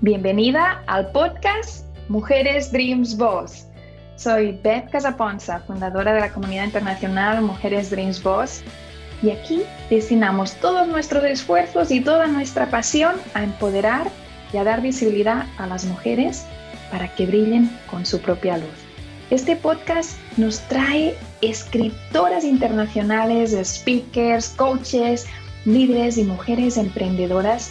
Bienvenida al podcast Mujeres Dreams Boss. Soy Beth Casaponza, fundadora de la comunidad internacional Mujeres Dreams Boss, y aquí destinamos todos nuestros esfuerzos y toda nuestra pasión a empoderar y a dar visibilidad a las mujeres para que brillen con su propia luz. Este podcast nos trae escritoras internacionales, speakers, coaches, líderes y mujeres emprendedoras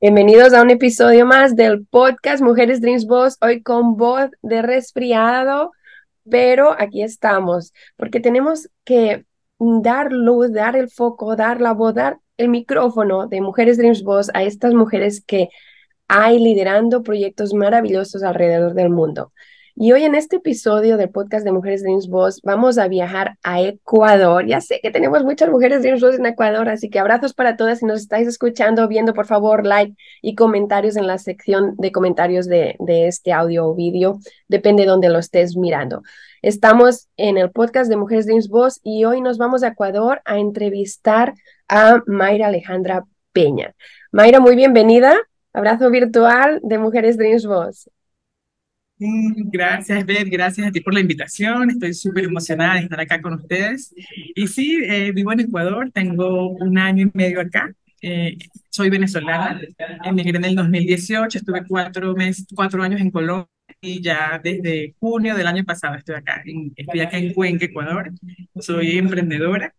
Bienvenidos a un episodio más del podcast Mujeres Dreams Boss, hoy con voz de resfriado, pero aquí estamos, porque tenemos que dar luz, dar el foco, dar la voz, dar el micrófono de Mujeres Dreams Boss a estas mujeres que hay liderando proyectos maravillosos alrededor del mundo. Y hoy en este episodio del podcast de Mujeres Dreams Boss vamos a viajar a Ecuador. Ya sé que tenemos muchas mujeres Dreams Boss en Ecuador, así que abrazos para todas. Si nos estáis escuchando, viendo, por favor, like y comentarios en la sección de comentarios de, de este audio o vídeo. Depende de donde lo estés mirando. Estamos en el podcast de Mujeres Dreams Boss y hoy nos vamos a Ecuador a entrevistar a Mayra Alejandra Peña. Mayra, muy bienvenida. Abrazo virtual de Mujeres Dreams Boss. Gracias, Beth, gracias a ti por la invitación. Estoy súper emocionada de estar acá con ustedes. Y sí, eh, vivo en Ecuador, tengo un año y medio acá. Eh, soy venezolana, emigré en el 2018, estuve cuatro, meses, cuatro años en Colombia y ya desde junio del año pasado estoy acá. estoy acá en Cuenca, Ecuador. Soy emprendedora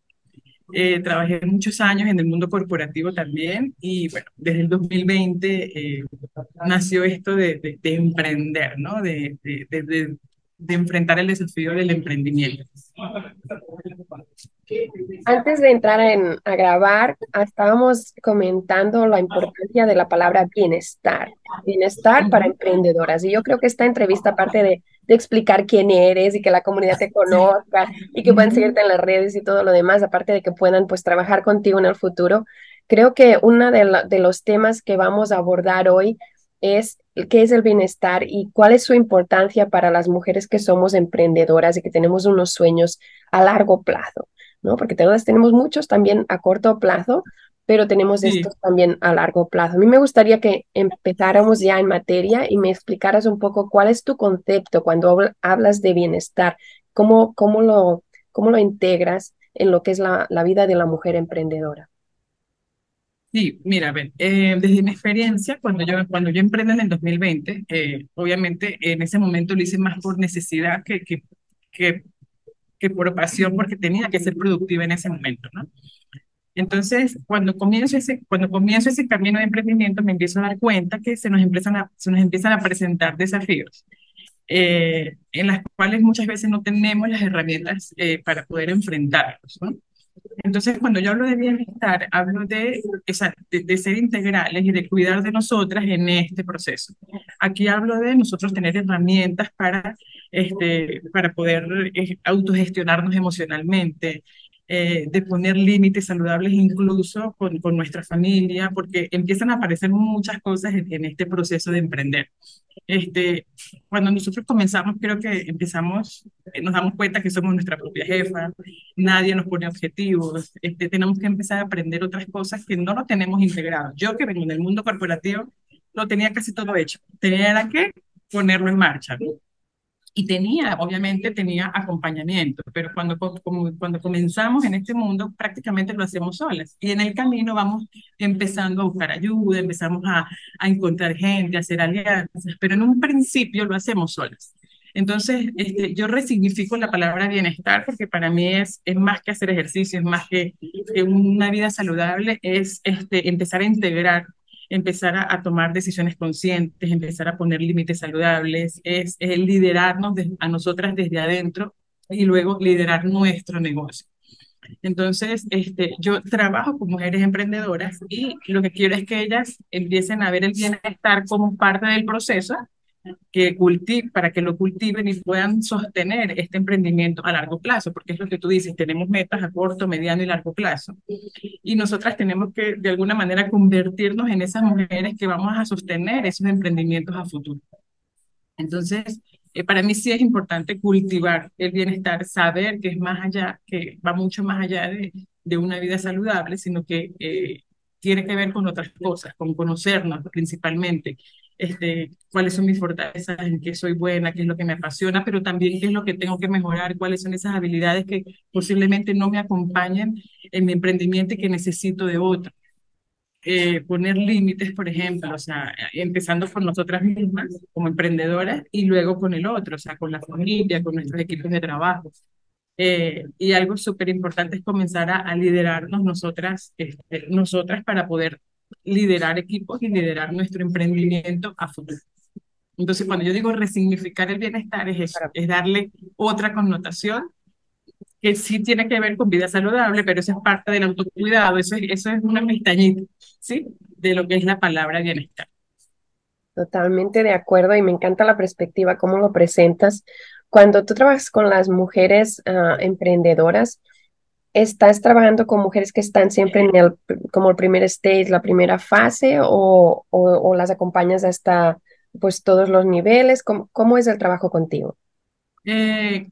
eh, trabajé muchos años en el mundo corporativo también y bueno, desde el 2020 eh, nació esto de, de, emprender, ¿no? De, de, enfrentar el desafío del emprendimiento. Antes de entrar en, a grabar, estábamos comentando la importancia de la palabra bienestar, bienestar para emprendedoras. Y yo creo que esta entrevista, aparte de, de explicar quién eres y que la comunidad te conozca y que puedan seguirte en las redes y todo lo demás, aparte de que puedan pues trabajar contigo en el futuro, creo que uno de, de los temas que vamos a abordar hoy es qué es el bienestar y cuál es su importancia para las mujeres que somos emprendedoras y que tenemos unos sueños a largo plazo. ¿no? Porque todas tenemos muchos también a corto plazo, pero tenemos estos también a largo plazo. A mí me gustaría que empezáramos ya en materia y me explicaras un poco cuál es tu concepto cuando hablas de bienestar, cómo, cómo, lo, cómo lo integras en lo que es la, la vida de la mujer emprendedora. Sí, mira, eh, desde mi experiencia, cuando yo, cuando yo emprendí en el 2020, eh, obviamente en ese momento lo hice más por necesidad que, que, que que por pasión, porque tenía que ser productiva en ese momento, ¿no? Entonces, cuando comienzo ese, cuando comienzo ese camino de emprendimiento, me empiezo a dar cuenta que se nos empiezan a, se nos empiezan a presentar desafíos, eh, en las cuales muchas veces no tenemos las herramientas eh, para poder enfrentarlos, ¿no? Entonces, cuando yo hablo de bienestar, hablo de, de, ser integrales y de cuidar de nosotras en este proceso. Aquí hablo de nosotros tener herramientas para, este, para poder eh, autogestionarnos emocionalmente, eh, de poner límites saludables incluso con, con, nuestra familia, porque empiezan a aparecer muchas cosas en, este proceso de emprender. Este, cuando nosotros comenzamos, creo que empezamos, eh, nos damos cuenta que somos nuestra propia jefa, nadie nos pone objetivos, este, tenemos que empezar a aprender otras cosas que no lo tenemos integrado. Yo que vengo en el mundo corporativo, lo tenía casi todo hecho, tenía que ponerlo en marcha y tenía, obviamente tenía acompañamiento, pero cuando, cuando comenzamos en este mundo prácticamente lo hacemos solas y en el camino vamos empezando a buscar ayuda, empezamos a, a encontrar gente, a hacer alianzas, pero en un principio lo hacemos solas. Entonces, este, yo resignifico la palabra bienestar porque para mí es, es más que hacer ejercicio, es más que, que una vida saludable, es este, empezar a integrar empezar a, tomar decisiones conscientes, empezar a poner límites saludables, es, el liderarnos a nosotras desde adentro y luego liderar nuestro negocio. Entonces, este, yo trabajo con mujeres emprendedoras y lo que quiero es que ellas empiecen a ver el bienestar como parte del proceso que cultive, para que lo cultiven y puedan sostener este emprendimiento a largo plazo, porque es lo que tú dices, tenemos metas a corto, mediano y largo plazo. Y nosotras tenemos que, de alguna manera, convertirnos en esas mujeres que vamos a sostener esos emprendimientos a futuro. Entonces, eh, para mí sí es importante cultivar el bienestar, saber que es más allá, que va mucho más allá de, de una vida saludable, sino que eh, tiene que ver con otras cosas, con conocernos principalmente, este, cuáles son mis fortalezas, en qué soy buena, qué es lo que me apasiona, pero también qué es lo que tengo que mejorar, cuáles son esas habilidades que posiblemente no me acompañen en mi emprendimiento y que necesito de otro. Eh, poner límites, por ejemplo, o sea, empezando por nosotras mismas como emprendedoras y luego con el otro, o sea, con la familia, con nuestros equipos de trabajo. Eh, y algo súper importante es comenzar a, liderarnos nosotras, este, nosotras para poder liderar equipos y liderar nuestro emprendimiento a futuro. Entonces, cuando yo digo resignificar el bienestar, es eso, es darle otra connotación que sí tiene que ver con vida saludable, pero eso es parte del autocuidado, eso es, eso es una pestañita, ¿sí? De lo que es la palabra bienestar. Totalmente de acuerdo y me encanta la perspectiva, cómo lo presentas. Cuando tú trabajas con las mujeres ah, emprendedoras, ¿estás trabajando con mujeres que están siempre en el, como el primer stage, la primera fase, o, o, las acompañas hasta pues todos los niveles? ¿Cómo, cómo es el trabajo contigo? Eh,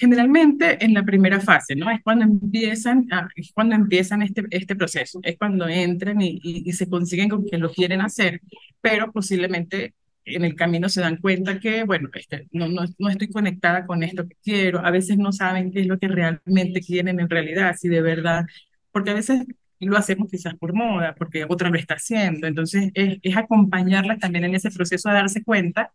generalmente en la primera fase, ¿no? Es cuando empiezan, es cuando empiezan este, este proceso, es cuando entran y, y, se consiguen con que lo quieren hacer, pero posiblemente en el camino se dan cuenta que, bueno, este, no, no, no, estoy conectada con esto que quiero, a veces no saben qué es lo que realmente quieren en realidad, si de verdad, porque a veces lo hacemos quizás por moda, porque otra lo está haciendo, entonces es, es acompañarlas también en ese proceso a darse cuenta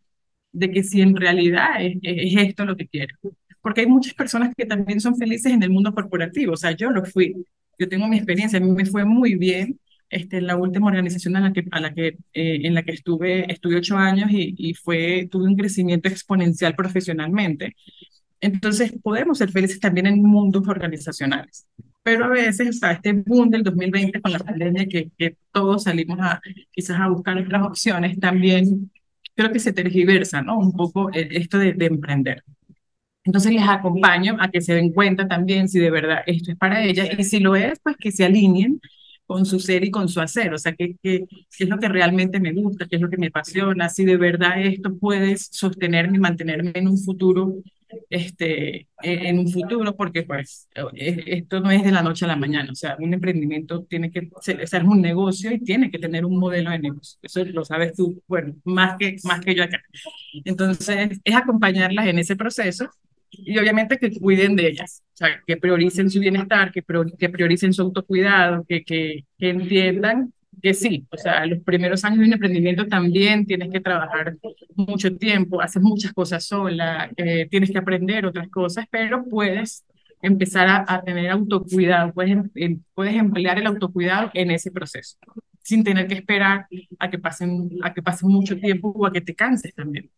de que si en realidad es, esto lo que quiero. Porque hay muchas personas que también son felices en el mundo corporativo, o sea, yo lo fui, yo tengo mi experiencia, a mí me fue muy bien, este, la última organización a la que, a la que, eh, en la que estuve, estuve ocho años y, y, fue, tuve un crecimiento exponencial profesionalmente. Entonces, podemos ser felices también en mundos organizacionales. Pero a veces, o sea, este boom del 2020 con la pandemia, que, que todos salimos a quizás a buscar otras opciones, también creo que se tergiversa, ¿no? Un poco eh, esto de, emprender. Entonces les acompaño a que se den cuenta también si de verdad esto es para ellas y si lo es, pues que se alineen con su ser y con su hacer, o sea, qué, qué, es lo que realmente me gusta, qué es lo que me apasiona, si de verdad esto puede sostenerme y mantenerme en un futuro este, e, en un futuro, porque pues e, esto no es de la noche a la mañana, o sea, un emprendimiento tiene que ser un negocio y tiene que tener un modelo de negocio, eso lo sabes tú, bueno, más que, más que yo acá. Entonces, es acompañarlas en ese proceso y obviamente que cuiden de ellas, o sea, que prioricen su bienestar, que, prioricen su autocuidado, que, que, entiendan que sí, o sea, los primeros años de un emprendimiento también tienes que trabajar mucho tiempo, haces muchas cosas sola, eh, tienes que aprender otras cosas, pero puedes empezar a, a tener autocuidado, puedes, em, puedes emplear el autocuidado en ese proceso, sin tener que esperar a que, pasen, a que pase mucho tiempo o a que te canses también.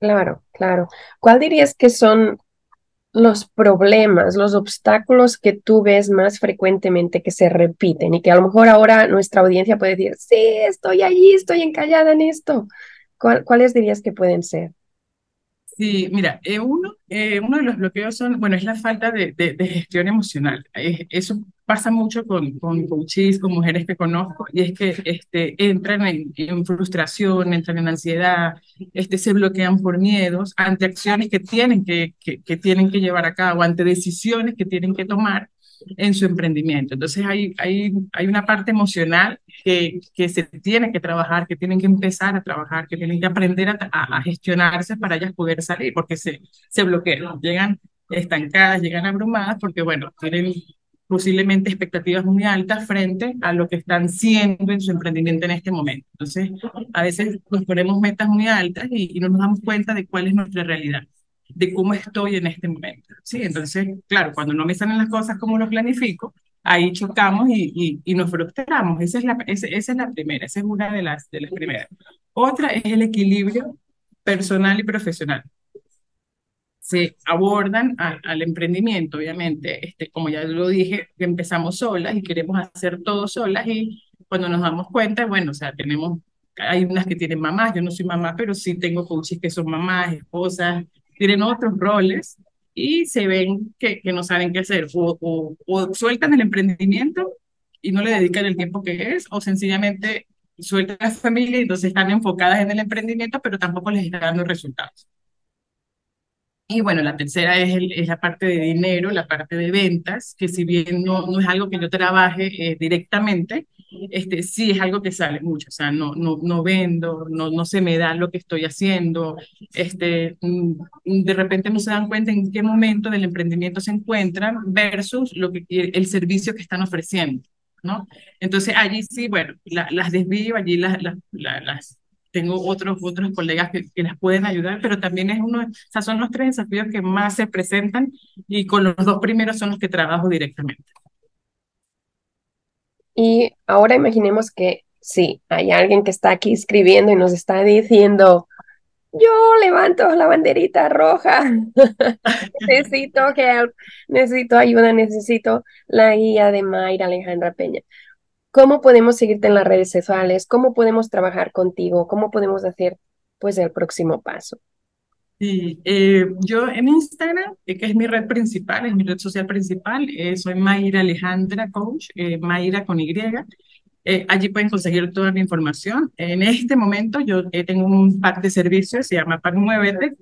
Claro, claro. ¿Cuál dirías que son los problemas, los obstáculos que tú ves más frecuentemente que se repiten y que a lo mejor ahora nuestra audiencia puede decir, sí, estoy allí, estoy encallada en esto? ¿Cuáles dirías que pueden ser? Sí, mira, eh, uno, eh, uno de los bloqueos son, bueno, es la falta de, de, gestión emocional. Eh, eso pasa mucho con, con coaches, con mujeres que conozco, y es que este, entran en, en, frustración, entran en ansiedad, este, se bloquean por miedos ante acciones que tienen que, que, que tienen que llevar a cabo, ante decisiones que tienen que tomar en su emprendimiento. Entonces hay, hay, hay una parte emocional que, que se tiene que trabajar, que tienen que empezar a trabajar, que tienen que aprender a, a, gestionarse para ellas poder salir, porque se, se bloquean, llegan estancadas, llegan abrumadas, porque bueno, tienen posiblemente expectativas muy altas frente a lo que están siendo en su emprendimiento en este momento. Entonces, a veces nos ponemos metas muy altas y, y no nos damos cuenta de cuál es nuestra realidad de cómo estoy en este momento. ¿sí? Entonces, claro, cuando no me salen las cosas como lo planifico, ahí chocamos y, y, nos frustramos. Esa es, la, esa, es la primera, esa es una de las, de las primeras. Otra es el equilibrio personal y profesional. Se abordan al emprendimiento, obviamente, este, como ya lo dije, empezamos solas y queremos hacer todo solas y cuando nos damos cuenta, bueno, o sea, tenemos hay unas que tienen mamás, yo no soy mamá, pero sí tengo coaches que son mamás, esposas, tienen otros roles y se ven que, que no saben qué hacer, o, o, sueltan el emprendimiento y no le dedican el tiempo que es, o sencillamente sueltan a la familia y entonces están enfocadas en el emprendimiento, pero tampoco les están dando resultados. Y bueno, la tercera es, es, la parte de dinero, la parte de ventas, que si bien no, no es algo que yo trabaje eh, directamente, este, sí es algo que sale mucho, o sea, no, no, no vendo, no, no se me da lo que estoy haciendo, este, mm, de repente no se dan cuenta en qué momento del emprendimiento se encuentran versus lo que, el servicio que están ofreciendo, ¿no? Entonces allí sí, bueno, las desvío, allí las, las tengo otros, otros colegas que, que, las pueden ayudar, pero también es uno, o sea, son los tres desafíos que más se presentan y con los dos primeros son los que trabajo directamente. Y ahora imaginemos que sí, hay alguien que está aquí escribiendo y nos está diciendo, yo levanto la banderita roja, necesito help, necesito ayuda, necesito la guía de Mayra Alejandra Peña. ¿Cómo podemos seguirte en las redes sociales? ¿Cómo podemos trabajar contigo? ¿Cómo podemos hacer pues el próximo paso? Sí, eh, yo en Instagram, eh, que es mi red principal, es mi red social principal, eh, soy Mayra Alejandra Coach, Mayra con Y. allí pueden conseguir toda mi información. En este momento yo tengo un pack de servicios, se llama Pack Muévete.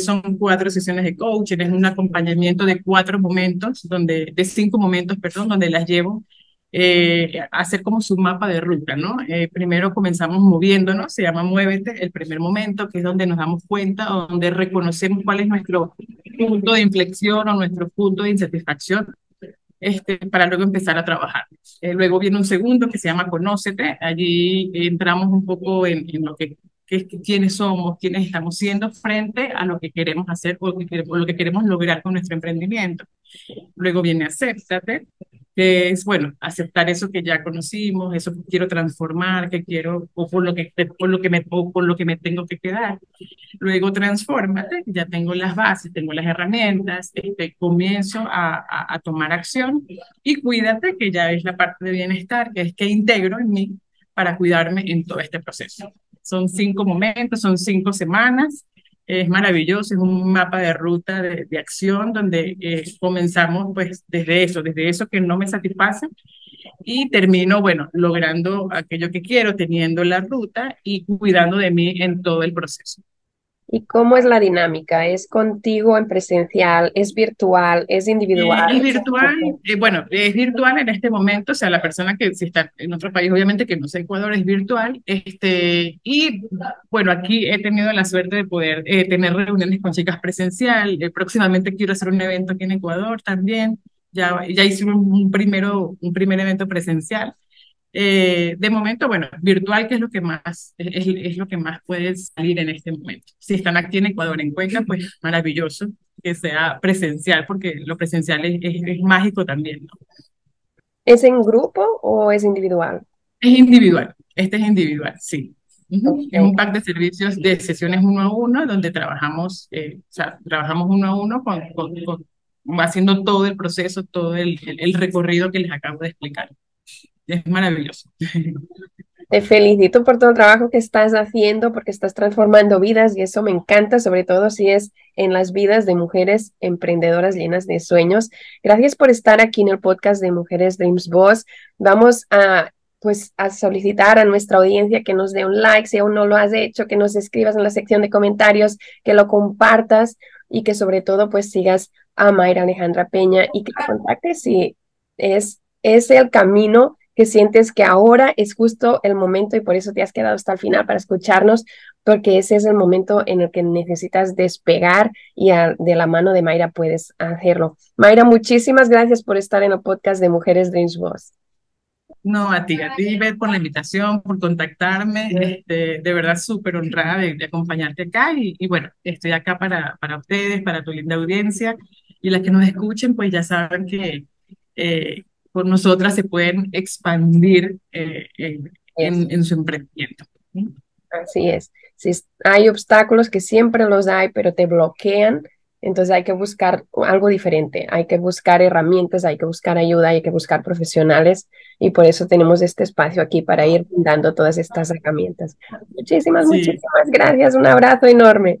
son cuatro sesiones de coaching, es un acompañamiento de cuatro momentos, donde, de cinco momentos, perdón, donde las llevo eh, hacer como su mapa de ruta, ¿no? Eh, primero comenzamos moviéndonos, se llama Muévete, el primer momento, que es donde nos damos cuenta, donde reconocemos cuál es nuestro punto de inflexión o nuestro punto de insatisfacción, este, para luego empezar a trabajar. Eh, luego viene un segundo que se llama Conócete, allí entramos un poco en, en lo que que, quiénes somos, quiénes estamos siendo frente a lo que queremos hacer o, o lo que queremos lograr con nuestro emprendimiento. Luego viene Acéptate, que es, bueno, aceptar eso que ya conocimos, eso que quiero transformar, que quiero, o por lo que, por lo que, me, por lo que me tengo que quedar. Luego, transfórmate, ya tengo las bases, tengo las herramientas, este, comienzo a, a, a tomar acción y cuídate, que ya es la parte de bienestar, que es que integro en mí para cuidarme en todo este proceso. Son cinco momentos, son cinco semanas es maravilloso, es un mapa de ruta de, de acción donde eh, comenzamos pues desde eso, desde eso que no me satisface y termino, bueno, logrando aquello que quiero, teniendo la ruta y cuidando de mí en todo el proceso. ¿Y cómo es la dinámica? ¿Es contigo en presencial? ¿Es virtual? ¿Es individual? es virtual, eh, bueno, es virtual en este momento, o sea, la persona que si está en otro país, obviamente que no sé Ecuador, es virtual. Este, y bueno, aquí he tenido la suerte de poder eh, tener reuniones con chicas presencial. Eh, próximamente quiero hacer un evento aquí en Ecuador también. Ya, ya hice un, primero, un primer evento presencial. Eh, de momento, bueno, virtual, que es lo que más, es, es, lo que más puede salir en este momento. Si están aquí en Ecuador, en Cuenca, pues maravilloso que sea presencial, porque lo presencial es, es, mágico también, ¿no? ¿Es en grupo o es individual? Es individual, este es individual, sí. Es un pack de servicios de sesiones uno a uno, donde trabajamos, eh, o sea, trabajamos uno a uno con, con, con, haciendo todo el proceso, todo el recorrido que les acabo de explicar es maravilloso. Te felicito por todo el trabajo que estás haciendo, porque estás transformando vidas y eso me encanta, sobre todo si es en las vidas de mujeres emprendedoras llenas de sueños. Gracias por estar aquí en el podcast de Mujeres Dreams Boss. Vamos a pues a solicitar a nuestra audiencia que nos dé un like si aún no lo has hecho, que nos escribas en la sección de comentarios, que lo compartas y que sobre todo pues sigas a Mayra Alejandra Peña y que te contactes si es, es el camino que sientes que ahora es justo el momento y por eso te has quedado hasta el final para escucharnos, porque ese es el momento en el que necesitas despegar y de la mano de Mayra puedes hacerlo. Mayra, muchísimas gracias por estar en el podcast de Mujeres Dreams Boss. No, a ti, a ti, Beth, por la invitación, por contactarme. Este, de verdad, súper honrada de, acompañarte acá. Y, y, bueno, estoy acá para, para ustedes, para tu linda audiencia. Y las que nos escuchen, pues ya saben que eh, por nosotras se pueden expandir eh, en, en, su emprendimiento. Así es. Si hay obstáculos que siempre los hay, pero te bloquean, Entonces hay que buscar algo diferente, hay que buscar herramientas, hay que buscar ayuda, hay que buscar profesionales y por eso tenemos este espacio aquí para ir dando todas estas herramientas. Muchísimas, muchísimas gracias, un abrazo enorme.